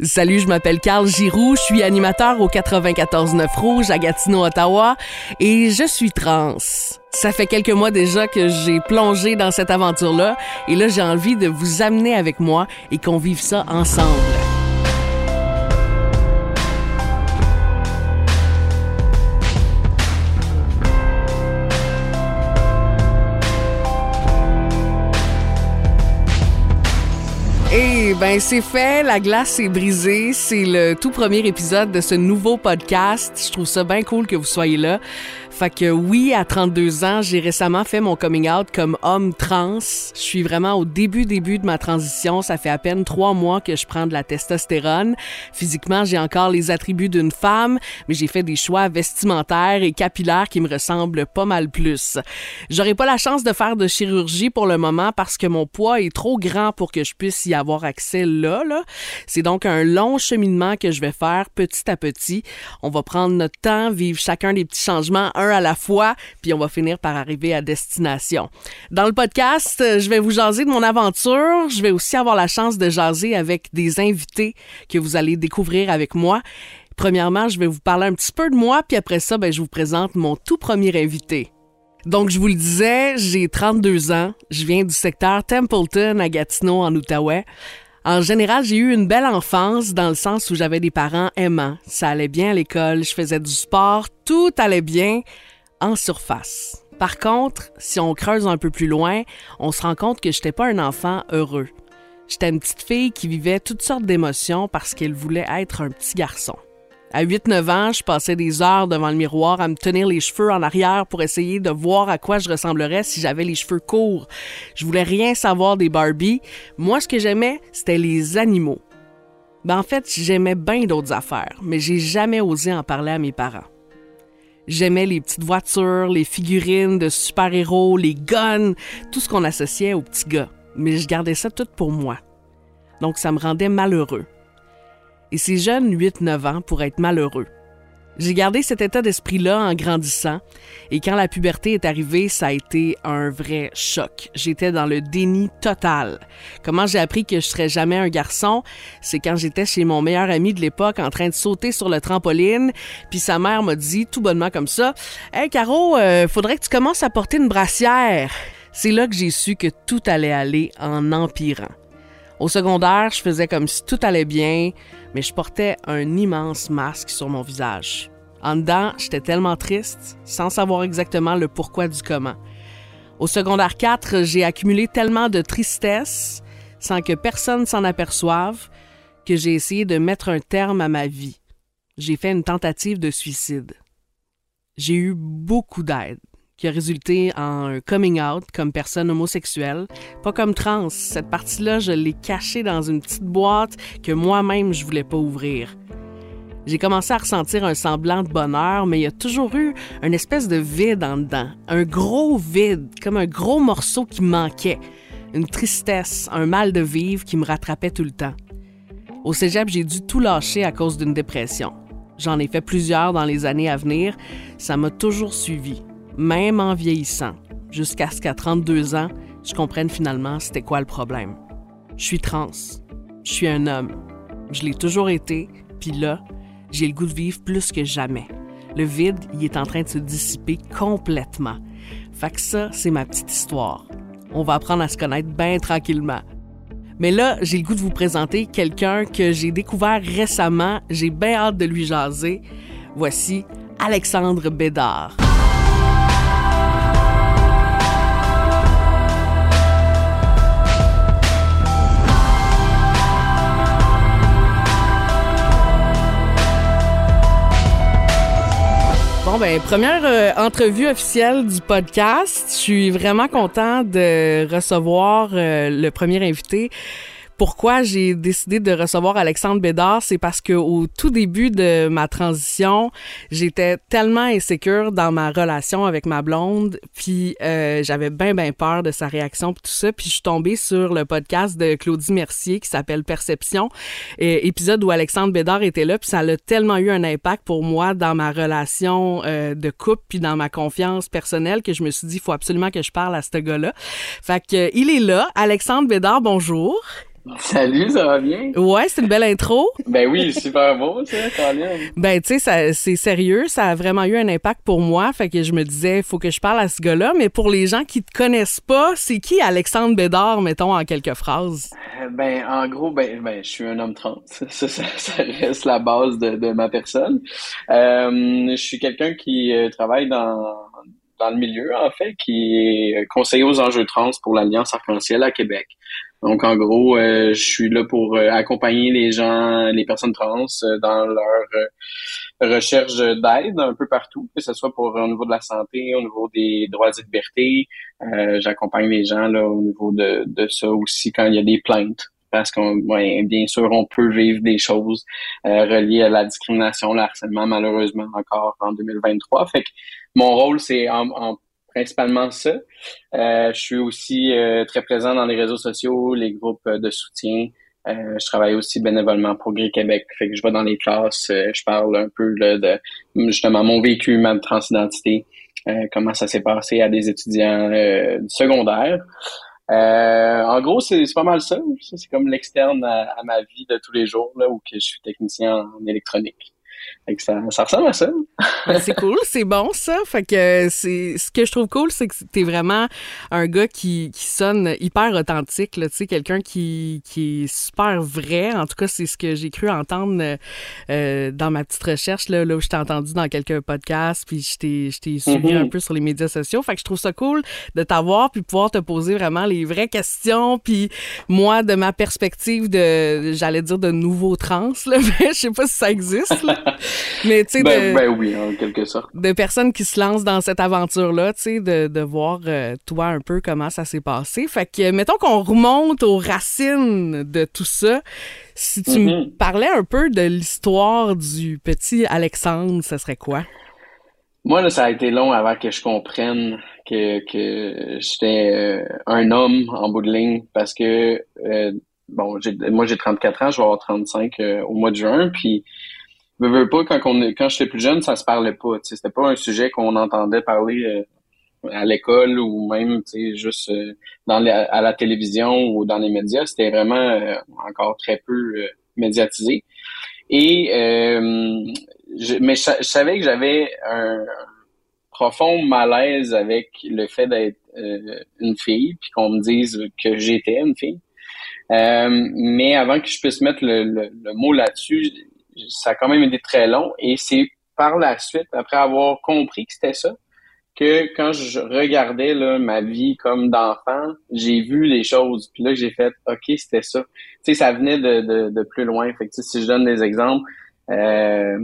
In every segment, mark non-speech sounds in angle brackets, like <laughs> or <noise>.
Salut, je m'appelle Carl Giroux, je suis animateur au 94.9 Rouge à Gatineau, Ottawa, et je suis trans. Ça fait quelques mois déjà que j'ai plongé dans cette aventure-là, et là j'ai envie de vous amener avec moi et qu'on vive ça ensemble. Ben c'est fait, la glace est brisée, c'est le tout premier épisode de ce nouveau podcast. Je trouve ça bien cool que vous soyez là. Fait que oui, à 32 ans, j'ai récemment fait mon coming out comme homme trans. Je suis vraiment au début, début de ma transition. Ça fait à peine trois mois que je prends de la testostérone. Physiquement, j'ai encore les attributs d'une femme, mais j'ai fait des choix vestimentaires et capillaires qui me ressemblent pas mal plus. J'aurais pas la chance de faire de chirurgie pour le moment parce que mon poids est trop grand pour que je puisse y avoir accès là, là. C'est donc un long cheminement que je vais faire petit à petit. On va prendre notre temps, vivre chacun des petits changements à la fois, puis on va finir par arriver à destination. Dans le podcast, je vais vous jaser de mon aventure. Je vais aussi avoir la chance de jaser avec des invités que vous allez découvrir avec moi. Premièrement, je vais vous parler un petit peu de moi, puis après ça, ben, je vous présente mon tout premier invité. Donc, je vous le disais, j'ai 32 ans. Je viens du secteur Templeton à Gatineau, en Outaouais. En général, j'ai eu une belle enfance dans le sens où j'avais des parents aimants. Ça allait bien à l'école, je faisais du sport, tout allait bien en surface. Par contre, si on creuse un peu plus loin, on se rend compte que j'étais pas un enfant heureux. J'étais une petite fille qui vivait toutes sortes d'émotions parce qu'elle voulait être un petit garçon. À 8-9 ans, je passais des heures devant le miroir à me tenir les cheveux en arrière pour essayer de voir à quoi je ressemblerais si j'avais les cheveux courts. Je voulais rien savoir des Barbie. Moi, ce que j'aimais, c'était les animaux. Ben, en fait, j'aimais bien d'autres affaires, mais j'ai jamais osé en parler à mes parents. J'aimais les petites voitures, les figurines de super-héros, les guns, tout ce qu'on associait aux petits gars. Mais je gardais ça tout pour moi. Donc ça me rendait malheureux et ces jeunes 8-9 ans pour être malheureux. J'ai gardé cet état d'esprit-là en grandissant et quand la puberté est arrivée, ça a été un vrai choc. J'étais dans le déni total. Comment j'ai appris que je serais jamais un garçon, c'est quand j'étais chez mon meilleur ami de l'époque en train de sauter sur le trampoline, puis sa mère m'a dit tout bonnement comme ça "Hey Caro, euh, faudrait que tu commences à porter une brassière." C'est là que j'ai su que tout allait aller en empirant. Au secondaire, je faisais comme si tout allait bien, mais je portais un immense masque sur mon visage. En dedans, j'étais tellement triste, sans savoir exactement le pourquoi du comment. Au secondaire 4, j'ai accumulé tellement de tristesse, sans que personne s'en aperçoive, que j'ai essayé de mettre un terme à ma vie. J'ai fait une tentative de suicide. J'ai eu beaucoup d'aide qui a résulté en un coming out comme personne homosexuelle, pas comme trans. Cette partie-là, je l'ai cachée dans une petite boîte que moi-même je voulais pas ouvrir. J'ai commencé à ressentir un semblant de bonheur, mais il y a toujours eu une espèce de vide en dedans, un gros vide, comme un gros morceau qui manquait, une tristesse, un mal de vivre qui me rattrapait tout le temps. Au cégep, j'ai dû tout lâcher à cause d'une dépression. J'en ai fait plusieurs dans les années à venir. Ça m'a toujours suivi même en vieillissant, jusqu'à ce qu'à 32 ans, je comprenne finalement c'était quoi le problème. Je suis trans. Je suis un homme. Je l'ai toujours été, puis là, j'ai le goût de vivre plus que jamais. Le vide, il est en train de se dissiper complètement. Fait que ça, c'est ma petite histoire. On va apprendre à se connaître bien tranquillement. Mais là, j'ai le goût de vous présenter quelqu'un que j'ai découvert récemment. J'ai bien hâte de lui jaser. Voici Alexandre Bédard. Ben, première euh, entrevue officielle du podcast. Je suis vraiment content de recevoir euh, le premier invité pourquoi j'ai décidé de recevoir Alexandre Bédard, c'est parce que au tout début de ma transition, j'étais tellement insécure dans ma relation avec ma blonde, puis euh, j'avais bien bien peur de sa réaction puis tout ça, puis je suis tombée sur le podcast de Claudie Mercier qui s'appelle Perception, et, épisode où Alexandre Bédard était là, puis ça a tellement eu un impact pour moi dans ma relation euh, de couple puis dans ma confiance personnelle que je me suis dit faut absolument que je parle à ce gars-là. Fait que il est là, Alexandre Bédard, bonjour. Salut, ça va bien? Ouais, c'est une belle intro. Ben oui, super beau, ça, Colin. Ben, tu sais, c'est sérieux. Ça a vraiment eu un impact pour moi. Fait que je me disais, il faut que je parle à ce gars-là. Mais pour les gens qui te connaissent pas, c'est qui Alexandre Bédard, mettons, en quelques phrases? Euh, ben, en gros, ben, ben, je suis un homme trans. <laughs> Ça, ça, reste la base de, de ma personne. Euh, je suis quelqu'un qui euh, travaille dans dans le milieu, en fait, qui est conseiller aux enjeux trans pour l'Alliance Arc-en-Ciel à Québec. Donc, en gros, euh, je suis là pour euh, accompagner les gens, les personnes trans euh, dans leur recherche d'aide un peu partout, que ce soit pour au niveau de la santé, au niveau des droits et libertés. J'accompagne les gens là au niveau de, de ça aussi quand il y a des plaintes parce qu'on bien sûr on peut vivre des choses reliées à la discrimination, le harcèlement malheureusement encore en 2023. Fait que mon rôle c'est en, en principalement ça. Euh, je suis aussi euh, très présent dans les réseaux sociaux, les groupes de soutien. Euh, je travaille aussi bénévolement pour Gris Québec. Fait que je vais dans les classes, je parle un peu de justement mon vécu, ma transidentité, comment ça s'est passé à des étudiants secondaires. en gros, c'est pas mal ça. C'est comme l'externe à, à, ma vie de tous les jours, là, où que je suis technicien en électronique ça, ça ressemble à ça. Ben, c'est cool, c'est bon ça. Fait que c'est ce que je trouve cool, c'est que t'es vraiment un gars qui, qui sonne hyper authentique, tu sais, quelqu'un qui, qui est super vrai. En tout cas, c'est ce que j'ai cru entendre euh, dans ma petite recherche là, là où je t'ai entendu dans quelques podcasts, puis je t'ai suivi mm-hmm. un peu sur les médias sociaux. Fait que je trouve ça cool de t'avoir puis pouvoir te poser vraiment les vraies questions. Puis moi, de ma perspective de, j'allais dire de nouveau trans, là, <laughs> mais je sais pas si ça existe. Là. <laughs> Mais tu sais, ben, ben, oui, en quelque sorte. De personnes qui se lancent dans cette aventure-là, tu sais, de, de voir euh, toi un peu comment ça s'est passé. Fait que, mettons qu'on remonte aux racines de tout ça. Si tu me mm-hmm. parlais un peu de l'histoire du petit Alexandre, ce serait quoi? Moi, là, ça a été long avant que je comprenne que, que j'étais euh, un homme en bout de ligne parce que, euh, bon, moi j'ai 34 ans, je vais avoir 35 au mois de juin, puis veux, veux pas, quand, on, quand j'étais plus jeune, ça se parlait pas. C'était pas un sujet qu'on entendait parler euh, à l'école ou même juste euh, dans à la télévision ou dans les médias. C'était vraiment euh, encore très peu médiatisé. Et je, mais je, savais que j'avais un, profond malaise avec le fait d'être une fille, puis qu'on me dise que j'étais une fille. mais avant que je puisse mettre le, le mot là-dessus, ça a quand même été très long. Et c'est par la suite, après avoir compris que c'était ça, que quand je regardais là, ma vie comme d'enfant, j'ai vu les choses. Puis là, j'ai fait, OK, c'était ça. Tu sais, ça venait de, de, de plus loin. Fait que, si je donne des exemples, euh,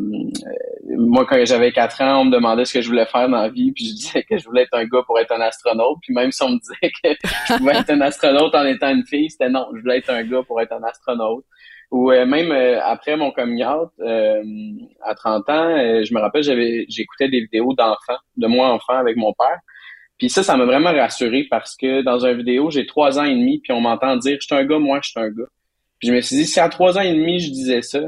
moi, quand j'avais 4 ans, on me demandait ce que je voulais faire dans la vie, puis je disais que je voulais être un gars pour être un astronaute. Puis même si on me disait que je pouvais être un astronaute en étant une fille, c'était non, je voulais être un gars pour être un astronaute. Ou euh, même euh, après mon coming out, euh, à 30 ans, je me rappelle, j'avais j'écoutais des vidéos d'enfants, de moi enfant avec mon père. Puis ça, ça m'a vraiment rassuré parce que dans une vidéo, j'ai trois ans et demi, puis on m'entend dire je suis un gars, moi je suis un gars. Puis je me suis dit, si à trois ans et demi je disais ça,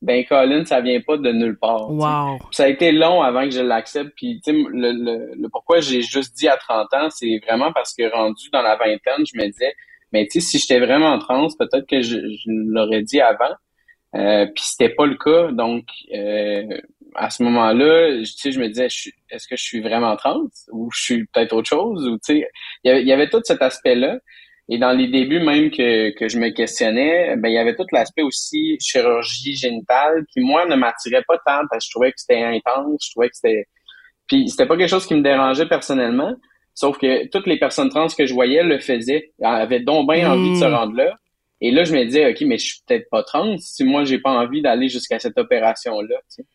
ben Colin, ça vient pas de nulle part. Wow. Ça a été long avant que je l'accepte. Puis tu sais, le, le, le, pourquoi j'ai juste dit à 30 ans, c'est vraiment parce que rendu dans la vingtaine, je me disais, mais tu sais, si j'étais vraiment trans, peut-être que je, l'aurais dit avant. Euh, puis c'était pas le cas. Donc euh, à ce moment-là, tu sais, je me disais, est-ce que je suis vraiment trans? Ou je suis peut-être autre chose? Ou tu sais, il y avait tout cet aspect-là. Et dans les débuts même que, que je me questionnais, ben il y avait tout l'aspect aussi chirurgie génitale qui moi ne m'attirait pas tant parce que je trouvais que c'était intense, je trouvais que c'était puis c'était pas quelque chose qui me dérangeait personnellement, Sauf que toutes les personnes trans que je voyais le faisaient, avaient donc bien envie de se hmm. rendre là. Et là, je me disais, OK, mais je suis peut-être pas trans si moi, j'ai pas envie d'aller jusqu'à cette opération-là. Puis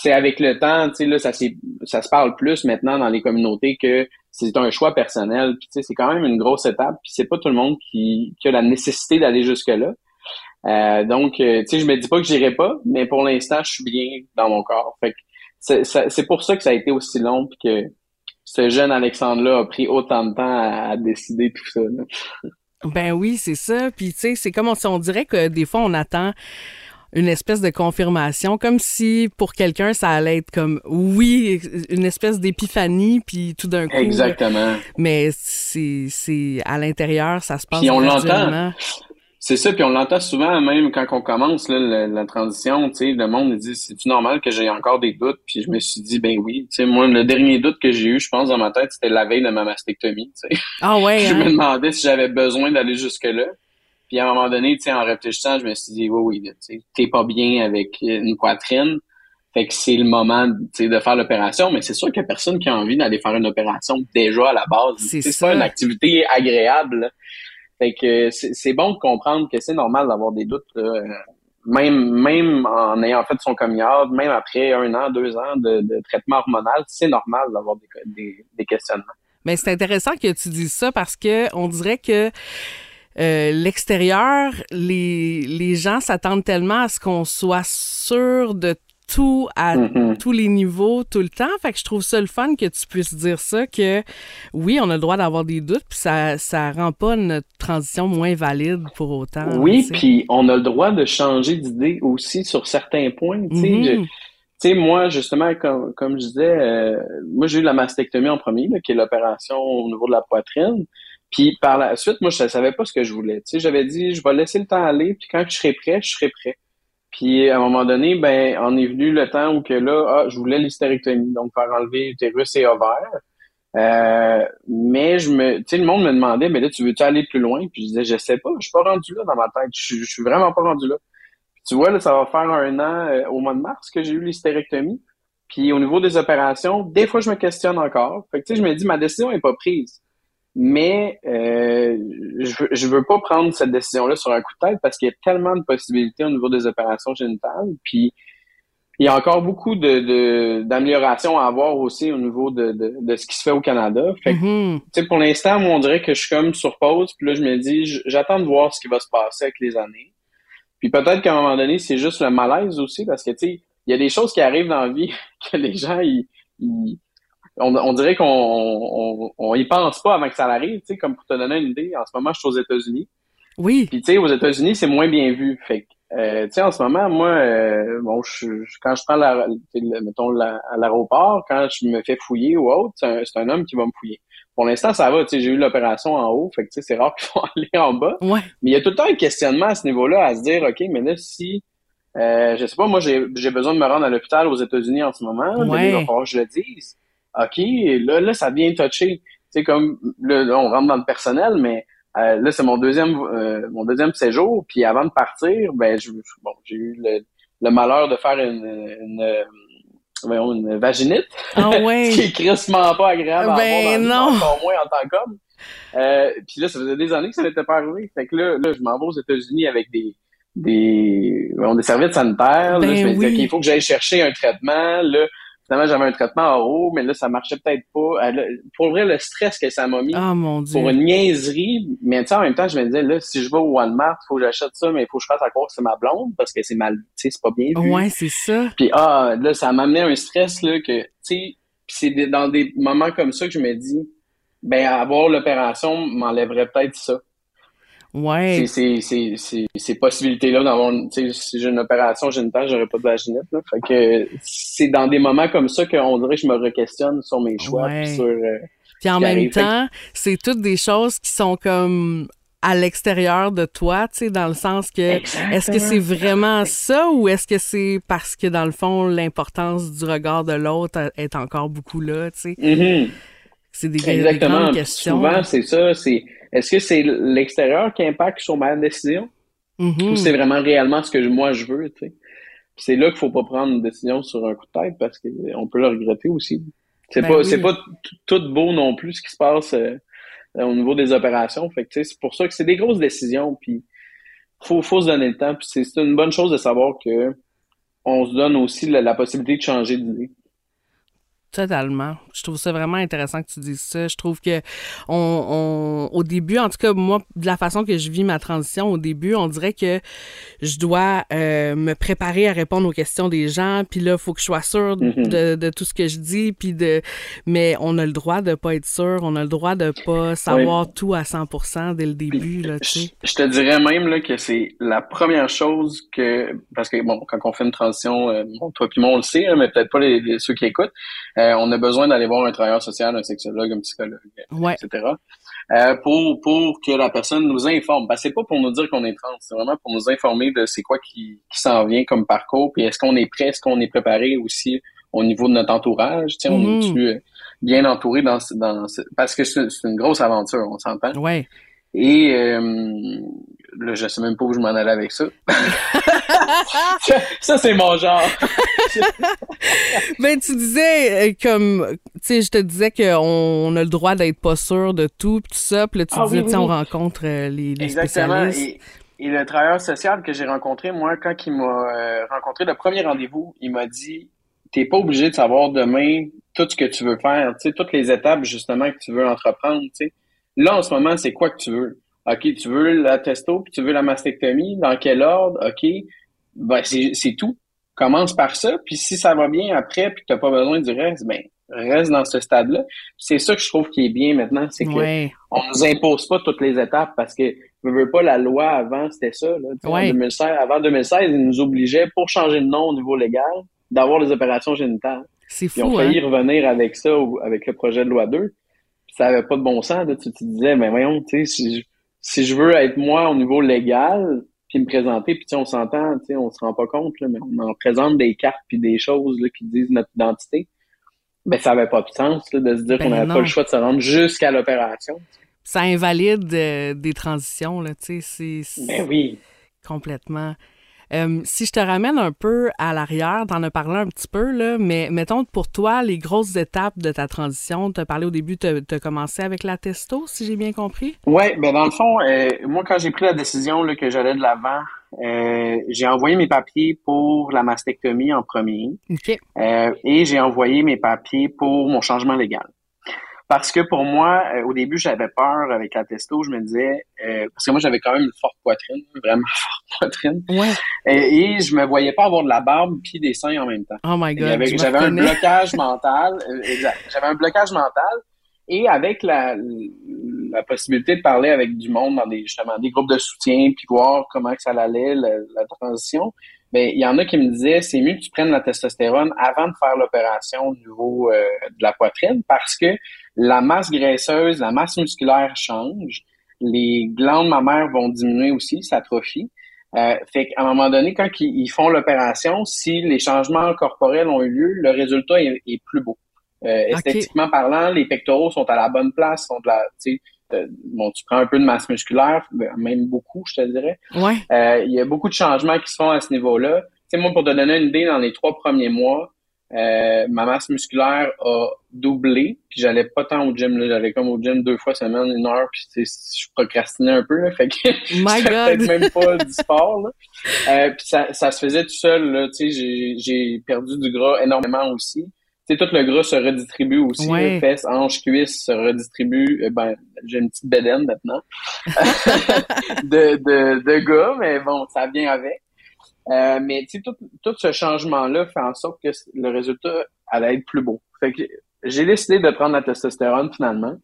c'est avec le temps, tu sais, là, ça, ça se parle plus maintenant dans les communautés que c'est un choix personnel. Puis tu sais, c'est quand même une grosse étape. Puis c'est pas tout le monde qui, qui a la nécessité d'aller jusque-là. Euh, donc, euh, tu sais, je me dis pas que j'irai pas, mais pour l'instant, je suis bien dans mon corps. Fait que c'est pour ça que ça a été aussi long puis que ce jeune Alexandre-là a pris autant de temps à, décider tout ça. Ben oui, c'est ça. Puis tu sais, c'est comme on, on dirait que des fois on attend une espèce de confirmation, comme si pour quelqu'un ça allait être comme oui, une espèce d'épiphanie, puis tout d'un coup. Exactement. Mais c'est c'est à l'intérieur, ça se passe. Puis on l'entend C'est ça, puis on l'entend souvent, même quand on commence là, la, transition, tu sais, le monde dit, c'est-tu normal que j'ai encore des doutes? Puis je me suis dit, ben oui, tu sais, moi, le dernier doute que j'ai eu, je pense, dans ma tête, c'était la veille de ma mastectomie, tu sais. Ah ouais, <laughs> Je me hein? demandais si j'avais besoin d'aller jusque-là. Puis à un moment donné, tu sais, en réfléchissant, je me suis dit, oui, oui, tu sais, t'es pas bien avec une poitrine. Fait que c'est le moment, de faire l'opération. Mais c'est sûr qu'il y a personne qui a envie d'aller faire une opération déjà à la base. C'est pas une activité agréable. Fait que c'est bon de comprendre que c'est normal d'avoir des doutes. Euh, Même, même en ayant fait son coming out, même après un an, deux ans de, traitement hormonal, c'est normal d'avoir des, des, des questionnements. Mais c'est intéressant que tu dises ça parce que on dirait que euh, l'extérieur, les, les gens s'attendent tellement à ce qu'on soit sûr de tout à Mhm. tous les niveaux tout le temps. Fait que je trouve ça le fun que tu puisses dire ça, que oui, on a le droit d'avoir des doutes, puis ça, ça rend pas notre transition moins valide pour autant. Oui, puis on a le droit de changer d'idée aussi sur certains points. Tu sais, Mhm. Sais, moi, justement, comme, comme je disais, euh, moi, j'ai eu la mastectomie en premier, là, qui est l'opération au niveau de la poitrine. Puis par la suite, moi, je ne savais pas ce que je voulais. Tu sais, j'avais dit, je vais laisser le temps aller, puis quand je serai prêt, je serai prêt. Puis à un moment donné, ben, on est venu le temps où que là, ah, je voulais l'hystérectomie, donc faire enlever utérus et ovaire. Euh, mais je me, tu sais, le monde me demandait, mais là, tu veux-tu aller plus loin? Puis je disais, je sais pas, je suis pas rendu là dans ma tête. Je, suis- vraiment pas rendu là. Puis tu vois, là, ça va faire un an euh, au mois de mars que j'ai eu l'hystérectomie. Puis au niveau des opérations, des fois, je me questionne encore. Fait que tu sais, je me dis, ma décision est pas prise. Mais euh, je, veux, je veux pas prendre cette décision-là sur un coup de tête parce qu'il y a tellement de possibilités au niveau des opérations génitales. Puis il y a encore beaucoup de, de- d'améliorations à avoir aussi au niveau de, de, de ce qui se fait au Canada. Fait que, Mhm. tu sais, pour l'instant, moi, on dirait que je suis comme sur pause. Puis là, je me dis, j'attends de voir ce qui va se passer avec les années. Puis peut-être qu'à un moment donné, c'est juste le malaise aussi parce que, tu sais, il y a des choses qui arrivent dans la vie <laughs> que les gens, ils, ils- on, on dirait qu'on on, on y pense pas avant que ça arrive. Tu sais, comme pour te donner une idée, en ce moment, je suis aux États-Unis. Oui. Puis tu sais, aux États-Unis, c'est moins bien vu. Fait que, euh, tu sais, en ce moment, moi, euh, bon, je, je- quand je prends la, mettons la- à l'aéroport, quand je me fais fouiller ou autre, c'est un, c'est un homme qui va me fouiller. Pour l'instant, ça va. Tu sais, j'ai eu l'opération en haut, fait que tu sais, c'est rare <laughs> qu'ils vont aller en bas. Ouais. Mais il y a tout le temps un questionnement à ce niveau-là, à se dire, ok, mais là, si, euh, je sais pas, moi, j'ai j'ai besoin de me rendre à l'hôpital aux États-Unis en ce moment, mais Ouais. il va falloir que je le dise. Ok, là, là, ça devient touché. Tu sais, comme là, là, on rentre dans le personnel, mais euh, là, c'est mon deuxième euh, mon deuxième séjour. Puis avant de partir, ben, je, bon, j'ai eu le, le malheur de faire une, une, euh, voyons, une vaginite, Ah <laughs> ce qui est crissement pas agréable Ben non. encore moins en tant qu'homme. Euh, puis là, ça faisait des années que ça n'était pas arrivé. Fait que là, là je m'en vais aux États-Unis avec des des, voyons, des serviettes sanitaires. là, Ben je me dis, oui. OK, il faut que j'aille chercher un traitement. Là, finalement, j'avais un traitement en haut, mais là, ça marchait peut-être pas. Euh, là, pour vrai, le stress que ça m'a mis Ah mon Dieu. pour une niaiserie. Mais tu sais, en même temps, je me disais, là, si je vais au Walmart, faut que j'achète ça, mais il faut que je fasse à croire que c'est ma blonde parce que c'est mal, tu sais, c'est pas bien vu. Ouais, c'est ça. Puis ah, là, ça m'amenait un stress là que, tu sais, puis c'est dans des moments comme ça que je me dis, ben avoir l'opération m'enlèverait peut-être ça. Ouais. Ces possibilités là d'avoir, une- tu sais, si j'ai une opération génitale, j'aurais pas de vaginite là. Fait que c'est dans des moments comme ça qu'on dirait que je me re-questionne sur mes choix, Ouais. puis sur euh, Puis en même arrive. Temps, c'est toutes des choses qui sont comme à l'extérieur de toi, tu sais, dans le sens que est-ce que c'est vraiment ça ou est-ce que c'est parce que dans le fond l'importance du regard de l'autre est encore beaucoup là, tu sais? Mhm. C'est des, des grandes questions. Souvent, c'est ça. C'est est-ce que c'est l'extérieur qui impacte sur ma décision? Mhm. ou c'est vraiment réellement ce que moi je veux, tu sais? C'est là qu'il faut pas prendre une décision sur un coup de tête parce qu'on peut le regretter aussi. C'est Ben pas oui. c'est pas tout beau non plus ce qui se passe euh, au niveau des opérations. Fait que c'est pour ça que c'est des grosses décisions. Puis faut faut se donner le temps. Puis c'est c'est une bonne chose de savoir que on se donne aussi la, la possibilité de changer d'idée. Totalement. Je trouve ça vraiment intéressant que tu dises ça. Je trouve que on, on- au début, en tout cas moi, de la façon que je vis ma transition, au début, on dirait que je dois euh, me préparer à répondre aux questions des gens. Puis là, il faut que je sois sûre Mhm. de, de tout ce que je dis. Puis de, mais on a le droit de pas être sûr. On a le droit de pas savoir tout à 100% dès le début là. Tu Je, sais. je te dirais même là, que c'est la première chose que parce que bon quand on fait une transition, euh, toi puis moi on le sait, hein, mais peut-être pas les, les- ceux qui écoutent, euh, on a besoin d'aller voir un travailleur social, un sexologue, un psychologue, Ouais. etc. euh, pour pour que la personne nous informe. Que c'est pas pour nous dire qu'on est trans, c'est vraiment pour nous informer de c'est quoi qui, qui s'en vient comme parcours, puis est-ce qu'on est prêt, est-ce qu'on est préparé aussi au niveau de notre entourage, sais, on Mhm. est bien entouré dans ce- dans ce- parce que c'est c'est une grosse aventure, on s'entend. Ouais. Et euh, là, je sais même pas où je m'en allais avec ça. ça, <laughs> ça, c'est mon genre. <laughs> Ben, tu disais, euh, comme, tu sais, je te disais qu'on on a le droit d'être pas sûr de tout, pis tout ça, puis là, tu Ah disais, oui, tu sais, oui, on rencontre euh, les, les Exactement. spécialistes. Et, et le travailleur social que j'ai rencontré, moi, quand il m'a euh, rencontré le premier rendez-vous, il m'a dit T'es pas obligé de savoir demain tout ce que tu veux faire, tu sais, toutes les étapes justement que tu veux entreprendre, tu sais. Là, en ce moment, c'est quoi que tu veux? OK, tu veux la testo, puis tu veux la mastectomie, dans quel ordre? OK. Ben, c'est, tout. Commence par ça, puis si ça va bien après, puis que t'as pas besoin du reste, ben, reste dans ce stade-là. C'est ça que je trouve qui est bien maintenant, c'est que Ouais. on nous impose pas toutes les étapes parce que je veux pas la loi avant c'était ça là, Tu en Ouais. 2016 avant 2016 ils nous obligeaient pour changer de nom au niveau légal d'avoir les opérations génitales C'est fou, hein? failli revenir avec ça avec le projet de loi 2 puis ça avait pas de bon sens là. tu te disais mais voyons tu sais si, je- si je veux être moi au niveau légal puis me présenter puis on s'entend tu sais on se rend pas compte là, mais on en présente des cartes puis des choses là, qui disent notre identité ben ça avait pas de sens là, de se dire Ben qu'on n'avait pas le choix de se rendre jusqu'à l'opération Ça invalide euh, des transitions, là, tu sais, c'est- c'est ben oui complètement. Euh, si je te ramène un peu à l'arrière, t'en as parlé un petit peu, là, mais mettons pour toi, les grosses étapes de ta transition, t'as parlé au début, t'as as commencé avec la testo, si j'ai bien compris? Ouais, ben dans le fond, euh, moi quand j'ai pris la décision là, que j'allais de l'avant, euh, j'ai envoyé mes papiers pour la mastectomie en premier OK. euh, et j'ai envoyé mes papiers pour mon changement légal. Parce que pour moi, euh, au début, j'avais peur avec la testo. Je me disais, euh, parce que moi, j'avais quand même une forte poitrine, <laughs> vraiment forte poitrine, Ouais. et, et je me voyais pas avoir de la barbe puis des seins en même temps. Oh my God. J'avais un blocage mental, euh, exact. J'avais un blocage mental et avec la, la possibilité de parler avec du monde dans des justement des groupes de soutien puis voir comment que ça allait la, la transition, ben il y en a qui me disaient c'est mieux que tu prennes la testostérone avant de faire l'opération au niveau euh, de la poitrine parce que la masse graisseuse, la masse musculaire change, les glandes mammaires vont diminuer aussi, s'atrophient. Euh, fait qu'à un moment donné, quand ils, ils font l'opération, si les changements corporels ont eu lieu, le résultat est, est plus beau. Euh. Esthétiquement parlant, les pectoraux sont à la bonne place, sont de la, tu sais, euh, bon, tu prends un peu de masse musculaire, même beaucoup, je te dirais. Ouais. Euh, il y a beaucoup de changements qui se font à ce niveau-là. Tu sais, moi, pour te donner une idée, dans les trois premiers mois, euh, ma masse musculaire a doublé, puis j'allais pas tant au gym, j'allais comme au gym deux fois semaine, une heure, puis je procrastinais un peu, là, fait que <laughs> peut-être même pas du sport, là. Euh, puis ça, ça se faisait tout seul, là, tu sais, j'ai, perdu du gras énormément aussi. Sais, tout le gras se redistribue aussi, Ouais. fesses, hanches, cuisses se redistribuent. Euh, ben, j'ai une petite bédaine maintenant <laughs> de, de, de gars, mais bon, ça vient avec. Euh, mais tu sais, tout, tout ce changement-là fait en sorte que le résultat allait être plus beau. Fait que j'ai décidé de prendre la testostérone finalement.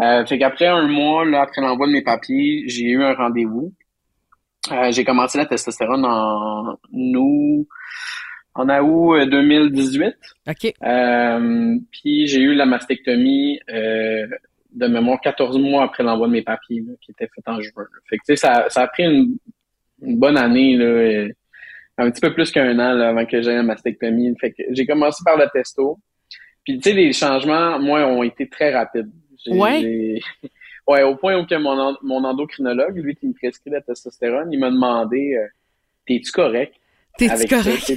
Euh, fait qu'après un mois, là, après l'envoi de mes papiers, j'ai eu un rendez-vous. Euh, j'ai commencé la testostérone en août, en août euh, 2018. OK. Euh, puis j'ai eu la mastectomie euh, de mémoire 14 mois après l'envoi de mes papiers, là, qui était fait en juin. Fait que tu sais, ça, ça a pris une, une bonne année, là, euh, un petit peu plus qu'un an là, avant que j'aie la mastectomie. Fait que j'ai commencé par le testo. Puis tu sais, les changements, moi, ont été très rapides. Ouais? <laughs> Ouais, au point où que mon, en- mon endocrinologue, lui qui me prescrit la testostérone, il m'a demandé euh, T'es-tu correct? T'es-tu ça, correct?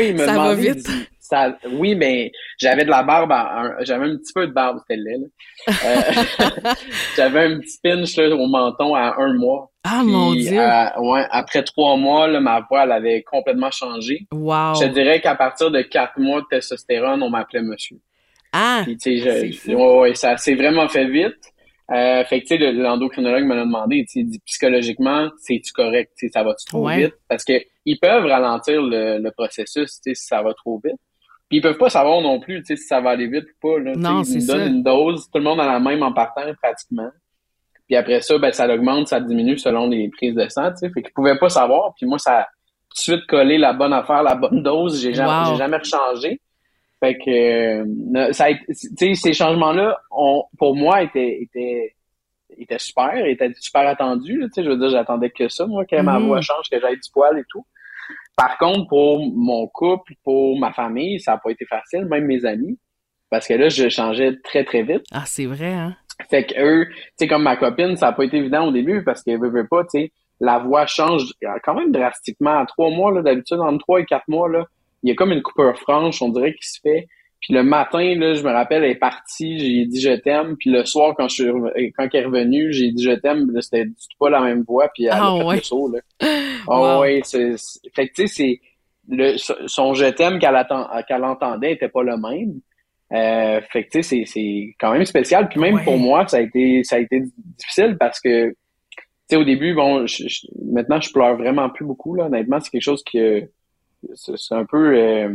il Ça il vite. dit, ça, oui, ben, j'avais de la barbe, j'avais un petit peu de barbe, c'était laid. Euh, <laughs> j'avais un petit pinch, là, au menton à un mois. Ah, Puis, mon Dieu. euh, ouais, après trois mois, là, ma voix, elle avait complètement changé. wow. Je dirais qu'à partir de quatre mois de testostérone, on m'appelait monsieur. Ah, Puis, je- ouais, ouais, ça s'est vraiment fait vite. Euh, fait que, tu sais, le- l'endocrinologue me l'a demandé, tu dit, psychologiquement, c'est-tu correct, tu ça va-tu trop Ouais. vite? Parce que ils peuvent ralentir le, le processus, tu sais, si ça va trop vite. Puis ils peuvent pas savoir non plus, si ça va aller vite ou pas, là. Non, ils me donnent ça. une dose, tout le monde a la même en partant, pratiquement. Puis après ça, ben, ça augmente, ça diminue selon les prises de sang, tu sais. Fait qu'ils pouvaient pas savoir. Puis moi, ça a tout de suite collé la bonne affaire, la bonne dose. J'ai jamais, Wow. jamais rechangé. Fait que, euh, ça a ces changements-là, ont, pour moi, étaient, étaient était super, était super attendu. tu sais, je veux dire, j'attendais que ça, moi, que ma Mhm. voix change, que j'aille du poil et tout. Par contre, pour mon couple, pour ma famille, ça n'a pas été facile, même mes amis, parce que là, je changeais très, très vite. Ah, c'est vrai, hein? Fait que eux, tu sais, comme ma copine, ça n'a pas été évident au début parce qu'elle veut, veut pas, tu sais, la voix change quand même drastiquement. En trois mois, là, d'habitude, entre trois et quatre mois, là, il y a comme une coupure franche, on dirait, qui se fait. Puis le matin, là, je me rappelle, elle est partie, j'ai dit je t'aime. Puis le soir, quand je suis reve- quand elle est revenue, j'ai dit je t'aime. C'était du tout pas la même voix. Puis elle Ah, a fait ouais. le saut, là. <laughs> Wow. Ah ouais, c'est, c'est- fait que tu sais, c'est le son je t'aime qu'elle attend, qu'elle entendait était pas le même. Euh, fait que tu sais, c'est, c'est quand même spécial. Puis même Ouais. pour moi, ça a été ça a été difficile parce que tu sais, au début, bon, je- je- maintenant je pleure vraiment plus beaucoup là. Honnêtement, c'est quelque chose que c'est c'est un peu euh,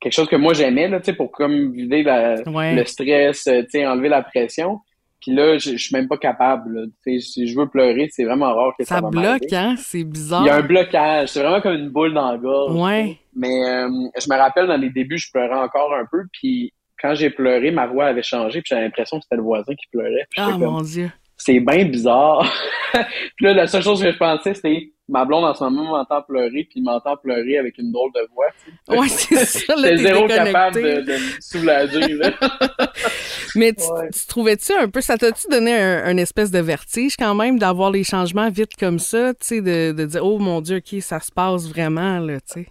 quelque chose que moi j'aimais là, tu sais, pour comme vider la, Ouais. le stress, euh, tu sais, enlever la pression. Puis là, je, je suis même pas capable. Là. Tu sais, si je veux pleurer, c'est vraiment rare que ça, Ça va bloque, hein? C'est bizarre. Il y a un blocage. C'est vraiment comme une boule dans la gorge. Ouais. Mais euh, je me rappelle dans les débuts, je pleurais encore un peu. Puis quand j'ai pleuré, ma voix avait changé. Puis j'avais l'impression que c'était le voisin qui pleurait. Ah, comme, mon Dieu. C'est bien bizarre. <laughs> puis là, la seule chose que je pensais, c'était ma blonde en ce moment m'entend pleurer, puis m'entend pleurer avec une drôle de voix. tu sais. Ouais, c'est <laughs> ça, J'étais zéro déconnecté. capable de, de me soulager. Là. <laughs> Mais tu, Ouais. tu trouvais-tu un peu, ça t'a-tu donné un, un espèce de vertige quand même d'avoir les changements vite comme ça, tu sais, de, de dire, oh mon Dieu, OK, ça se passe vraiment, là, tu sais.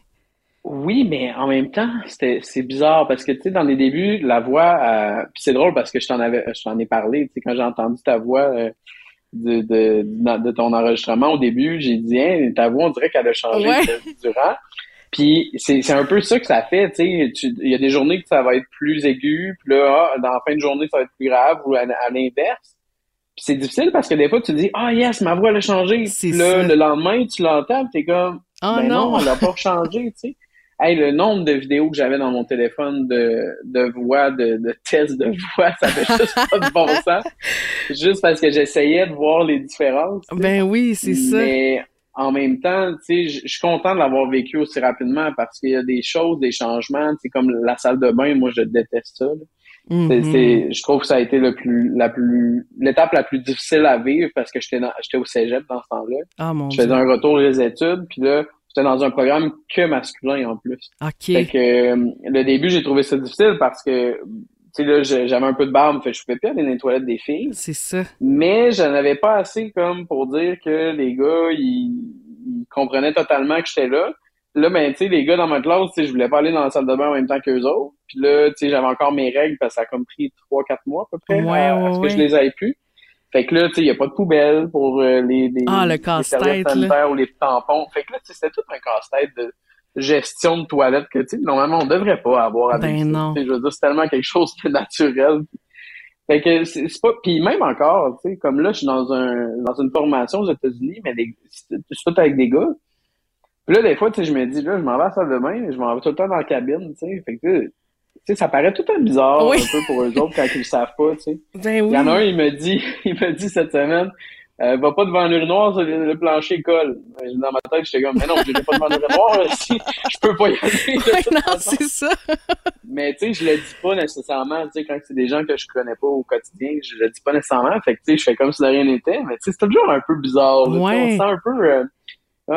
Oui, mais en même temps, c'était c'est bizarre parce que tu sais dans les débuts, la voix euh, puis c'est drôle parce que je t'en avais je t'en ai parlé, tu sais quand j'ai entendu ta voix euh, de, de ton enregistrement au début, j'ai dit hein, ta voix on dirait qu'elle a changé Ouais. durant. Puis c'est c'est un peu ça que ça fait, tu sais, il y a des journées que ça va être plus aigu, puis là ah, dans la fin de journée ça va être plus grave ou à, à l'inverse. Puis c'est difficile parce que des fois tu te dis ah yes, ma voix elle a changé. Puis là ça. le lendemain tu l'entends, t'es comme Oh ben non, non! elle n'a pas changé, tu sais. Hey, le nombre de vidéos que j'avais dans mon téléphone de, de voix, de, de tests de voix, <laughs> ça fait juste pas de bon sens. Juste parce que j'essayais de voir les différences. Ben oui, c'est ça. Mais en même temps, tu sais, je suis content de l'avoir vécu aussi rapidement parce qu'il y a des choses, des changements, tu sais, comme la salle de bain, moi je déteste ça. Mhm. c'est- je trouve que ça a été le plus, la plus, l'étape la plus difficile à vivre parce que j'étais dans- j'étais au cégep dans ce temps-là. Ah, mon Je Dieu. faisais un retour des études, puis là, j'étais dans un programme que masculin en plus. Fait OK. que euh, le début, j'ai trouvé ça difficile parce que, tu sais, là, j'avais un peu de barbe, fait je pouvais plus aller dans les toilettes des filles. C'est ça. Mais je n'avais pas assez comme pour dire que les gars, ils, ils comprenaient totalement que j'étais là. Là, ben, tu sais, les gars dans ma classe, tu sais, je voulais pas aller dans la salle de bain en même temps qu'eux autres. Puis là, tu sais, j'avais encore mes règles parce que ça a comme pris trois, quatre mois à peu près Ouais, à, à ouais, ce que ouais. je les avais plus. Fait que là, tu sais, il n'y a pas de poubelle pour euh, les, les, Ah, le les serviettes là. sanitaires ou les tampons. Fait que là, tu sais, c'était tout un casse-tête de gestion de toilette que, tu sais, normalement, on devrait pas avoir à Ben non. Tu sais, Je veux dire, c'est tellement quelque chose de naturel. Fait que c'est pas. Puis même encore, tu sais, comme là, je suis dans un dans une formation aux États-Unis, mais c'est tout avec des gars. Puis là, des fois, tu sais, je me dis, là, je m'en vais à la salle de bain, je m'en vais tout le temps dans la cabine, tu sais. Fait que, sais, ça paraît tout temps bizarre, Oui. un peu pour eux autres quand ils le savent pas, tu sais. Ben Il y en a un, il me dit, <laughs> il me dit cette semaine, euh, va pas devant l'urinoir, le, le plancher colle. Dans ma tête, j'étais comme, mais non, je vais pas devant l'urinoir, je peux pas y aller. <laughs> Ouais, non, c'est ça. Mais tu sais, je le dis pas nécessairement, tu sais, quand c'est des gens que je connais pas au quotidien, je le dis pas nécessairement. Fait que tu sais, je fais comme si de rien n'était, mais tu sais, c'est toujours un peu bizarre. là, Ouais. On se sent un peu, euh,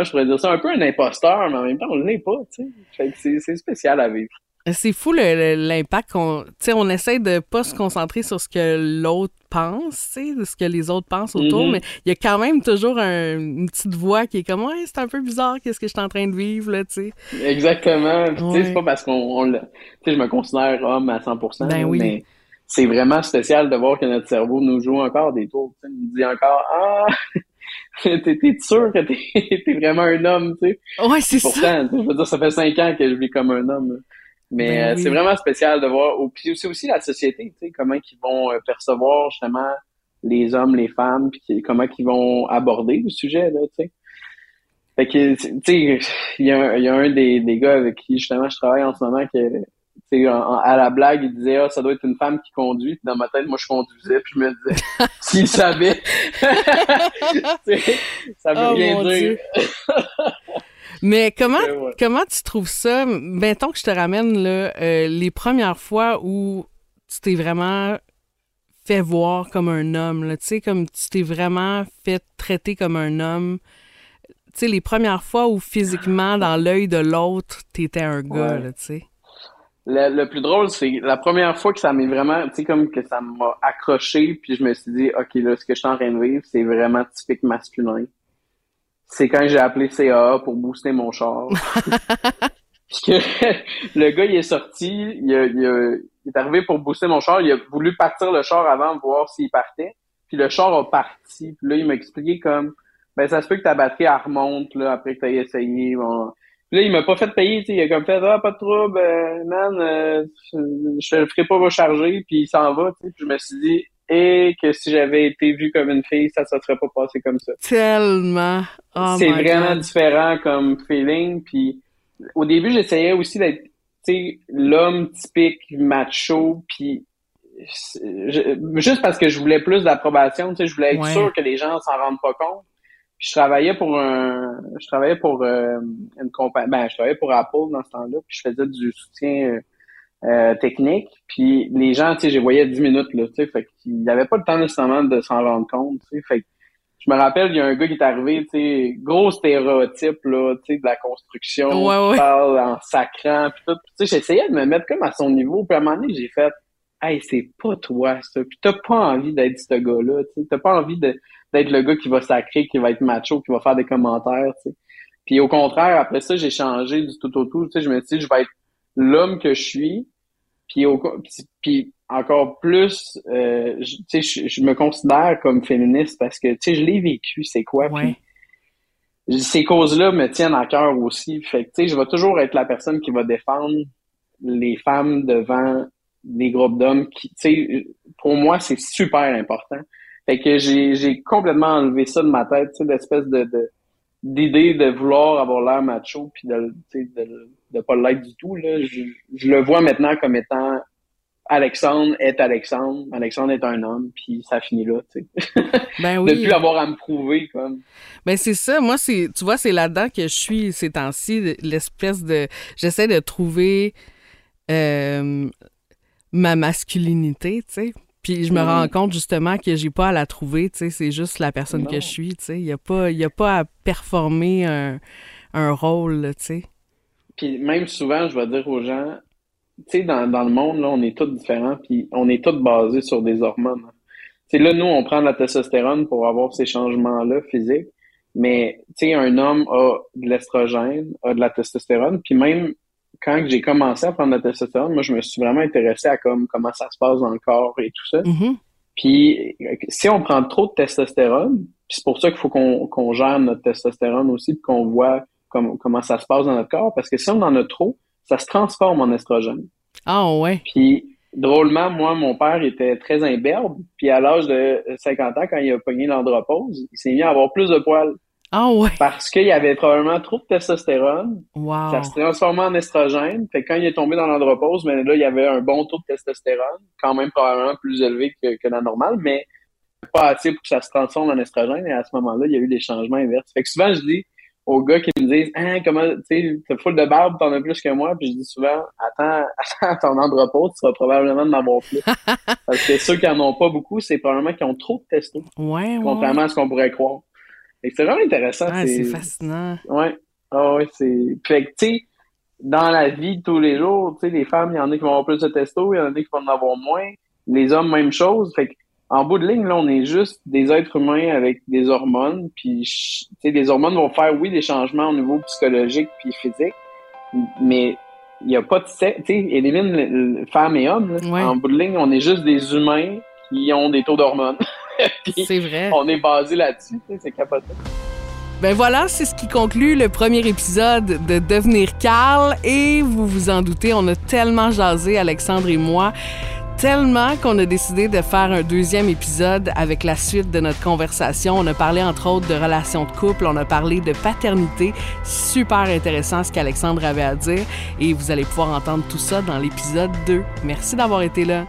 je pourrais dire ça, un peu un imposteur, mais en même temps, on l'est pas, tu sais. Fait que c'est c'est spécial à vivre. C'est fou l'impact qu'on. Tu sais, on essaie de pas se concentrer sur ce que l'autre pense, tu sais, de ce que les autres pensent autour, Mhm. mais il y a quand même toujours un- une petite voix qui est comme, ouais, c'est un peu bizarre, qu'est-ce que je suis en train de vivre, là, tu sais. Exactement. Puis, Tu sais, c'est pas parce qu'on, tu sais, je me considère homme à 100%, Ben oui. mais c'est vraiment spécial de voir que notre cerveau nous joue encore des tours. Tu sais, nous dit encore, ah, <laughs> t'es, sûr que <laughs> t'es, vraiment un homme, tu sais? Ouais, c'est ça. Pourtant, je veux dire, ça fait cinq ans que je vis comme un homme. là. Mais Ben euh, oui. c'est vraiment spécial de voir. Puis c'est aussi la société, tu sais, comment ils vont euh, percevoir justement les hommes, les femmes, puis comment ils vont aborder le sujet, là, tu sais. Fait que, tu sais, il y a, un- il y a un des, des gars avec qui justement je travaille en ce moment que, tu sais, à la blague, il disait, ah, ça doit être une femme qui conduit. Puis dans ma tête, moi, je conduisais, puis je me disais, s'il savait, <laughs> ça veut Oh, rien dire. <laughs> Mais comment, ouais. comment tu trouves ça? Mettons que je te ramène là, euh, les premières fois où tu t'es vraiment fait voir comme un homme, tu sais, comme tu t'es vraiment fait traiter comme un homme. Tu sais, les premières fois où physiquement, dans l'œil de l'autre, t'étais un gars, tu sais. Le, plus drôle, c'est la première fois que ça m'est vraiment, tu sais, comme que ça m'a accroché, puis je me suis dit, OK, là, ce que je suis en train de vivre, c'est vraiment typique masculin. C'est quand j'ai appelé CAA pour booster mon char. <laughs> Puis que <laughs> le gars, il est sorti, il, il, est arrivé pour booster mon char, il a voulu partir le char avant, voir s'il partait. Puis le char a parti. Puis là, il m'a expliqué comme, ben ça se peut que ta batterie, elle remonte, là, après que t'aies essayé. Bon. Puis là, il m'a pas fait payer, tu il a comme fait, ah, pas de trouble, euh, man, euh, je le ferai pas recharger, puis il s'en va, tu sais. Puis je me suis dit, et que si j'avais été vu comme une fille, ça ne serait pas passé comme ça. Tellement. Oh c'est vraiment différent comme feeling, puis au début, j'essayais aussi d'être, l'homme typique macho, puis juste parce que je voulais plus d'approbation, je voulais être sûr que les gens s'en rendent pas compte. Puis je travaillais pour un, je travaillais pour euh, une compagnie, ben je travaillais pour Apple dans ce temps-là, puis je faisais du soutien euh, technique. Puis les gens, tu sais, je voyais 10 minutes là, tu sais, fait qu'ils n'avaient pas le temps nécessairement de s'en rendre compte, tu sais, fait je me rappelle, il y a un gars qui est arrivé, tu sais, gros stéréotype, là, tu sais, de la construction, ouais, parle en sacrant, puis tout. Tu sais, j'essayais de me mettre comme à son niveau, puis à un moment donné, j'ai fait, hey, c'est pas toi, ça. Puis t'as pas envie d'être ce gars-là, tu sais. T'as pas envie d'être le gars qui va sacrer, qui va être macho, qui va faire des commentaires, tu sais. Puis au contraire, après ça, j'ai changé du tout au tout. Tu sais, je me suis dit, je vais être l'homme que je suis. Puis, au, puis encore plus, euh, je, je, je me considère comme féministe parce que, je l'ai vécu, c'est quoi. ces causes-là me tiennent à cœur aussi. Fait que, je vais toujours être la personne qui va défendre les femmes devant des groupes d'hommes qui, tu sais, pour moi, c'est super important. Fait que j'ai, complètement enlevé ça de ma tête, tu sais, d'espèce de, de d'idée de vouloir avoir l'air macho puis de, de, de pas l'être du tout. Là. Je, je le vois maintenant comme étant Alexandre est Alexandre, Alexandre est un homme, puis ça finit là, tu sais. <laughs> Ben oui. de plus avoir à me prouver, comme. Ben c'est ça, moi, c'est, tu vois, c'est là-dedans que je suis ces temps-ci, l'espèce de... J'essaie de trouver euh, ma masculinité, tu sais. Puis je me rends compte justement que j'ai pas à la trouver, tu sais, c'est juste la personne que je suis, tu sais. Il y a pas, y a pas à performer un, un rôle, tu sais. Puis même souvent, je vais dire aux gens, tu sais, dans, dans le monde, là, on est tous différents, puis on est tous basés sur des hormones. Tu sais, là, nous, on prend de la testostérone pour avoir ces changements-là physiques, mais, tu sais, un homme a de l'estrogène, a de la testostérone, puis même quand j'ai commencé à prendre de la testostérone, moi, je me suis vraiment intéressé à comme, comment ça se passe dans le corps et tout ça. Mm-hmm. Puis, si on prend trop de testostérone, c'est pour ça qu'il faut qu'on qu'on gère notre testostérone aussi, puis qu'on voit comment ça se passe dans notre corps, parce que si on en a trop, ça se transforme en estrogène. Ah ouais. Puis drôlement, moi, mon père était très imberbe, puis à l'âge de 50 ans, quand il a pogné l'andropause, il s'est mis à avoir plus de poils. Ah ouais. Parce qu'il y avait probablement trop de testostérone. Wow. Ça se transformait en estrogène. Fait que quand il est tombé dans l'andropause, mais là, il y avait un bon taux de testostérone, quand même probablement plus élevé que, que la normale, mais pas assez pour que ça se transforme en estrogène. Et à ce moment-là, il y a eu des changements inverses. Fait que souvent, je dis, aux gars qui me disent hein, comment tu sais t'as full de barbe t'en as plus que moi puis je dis souvent attends <laughs> attends ton andropause tu vas probablement en avoir plus <laughs> parce que ceux qui en ont pas beaucoup c'est probablement qu'ils ont trop de testo ouais, contrairement à ce qu'on pourrait croire c'est vraiment intéressant c'est fascinant ouais ah ouais c'est fait que tu sais dans la vie de tous les jours tu sais les femmes il y en a qui vont avoir plus de testo il y en a qui vont en avoir moins les hommes même chose fait que en bout de ligne, là, on est juste des êtres humains avec des hormones. Puis, des hormones vont faire, oui, des changements au niveau psychologique puis physique, mais il n'y a pas de sexe. Tu sais, élimine femmes et hommes. En bout de ligne, on est juste des humains qui ont des taux d'hormones. <laughs> <laughs> c'est vrai. On est basé là-dessus. C'est capoté. Ben voilà, c'est ce qui conclut le premier épisode de Devenir Carl. Et vous vous en doutez, on a tellement jasé, Alexandre et moi tellement qu'on a décidé de faire un deuxième épisode avec la suite de notre conversation. On a parlé entre autres de relations de couple, on a parlé de paternité. Super intéressant ce qu'Alexandre avait à dire et vous allez pouvoir entendre tout ça dans l'épisode 2. Merci d'avoir été là.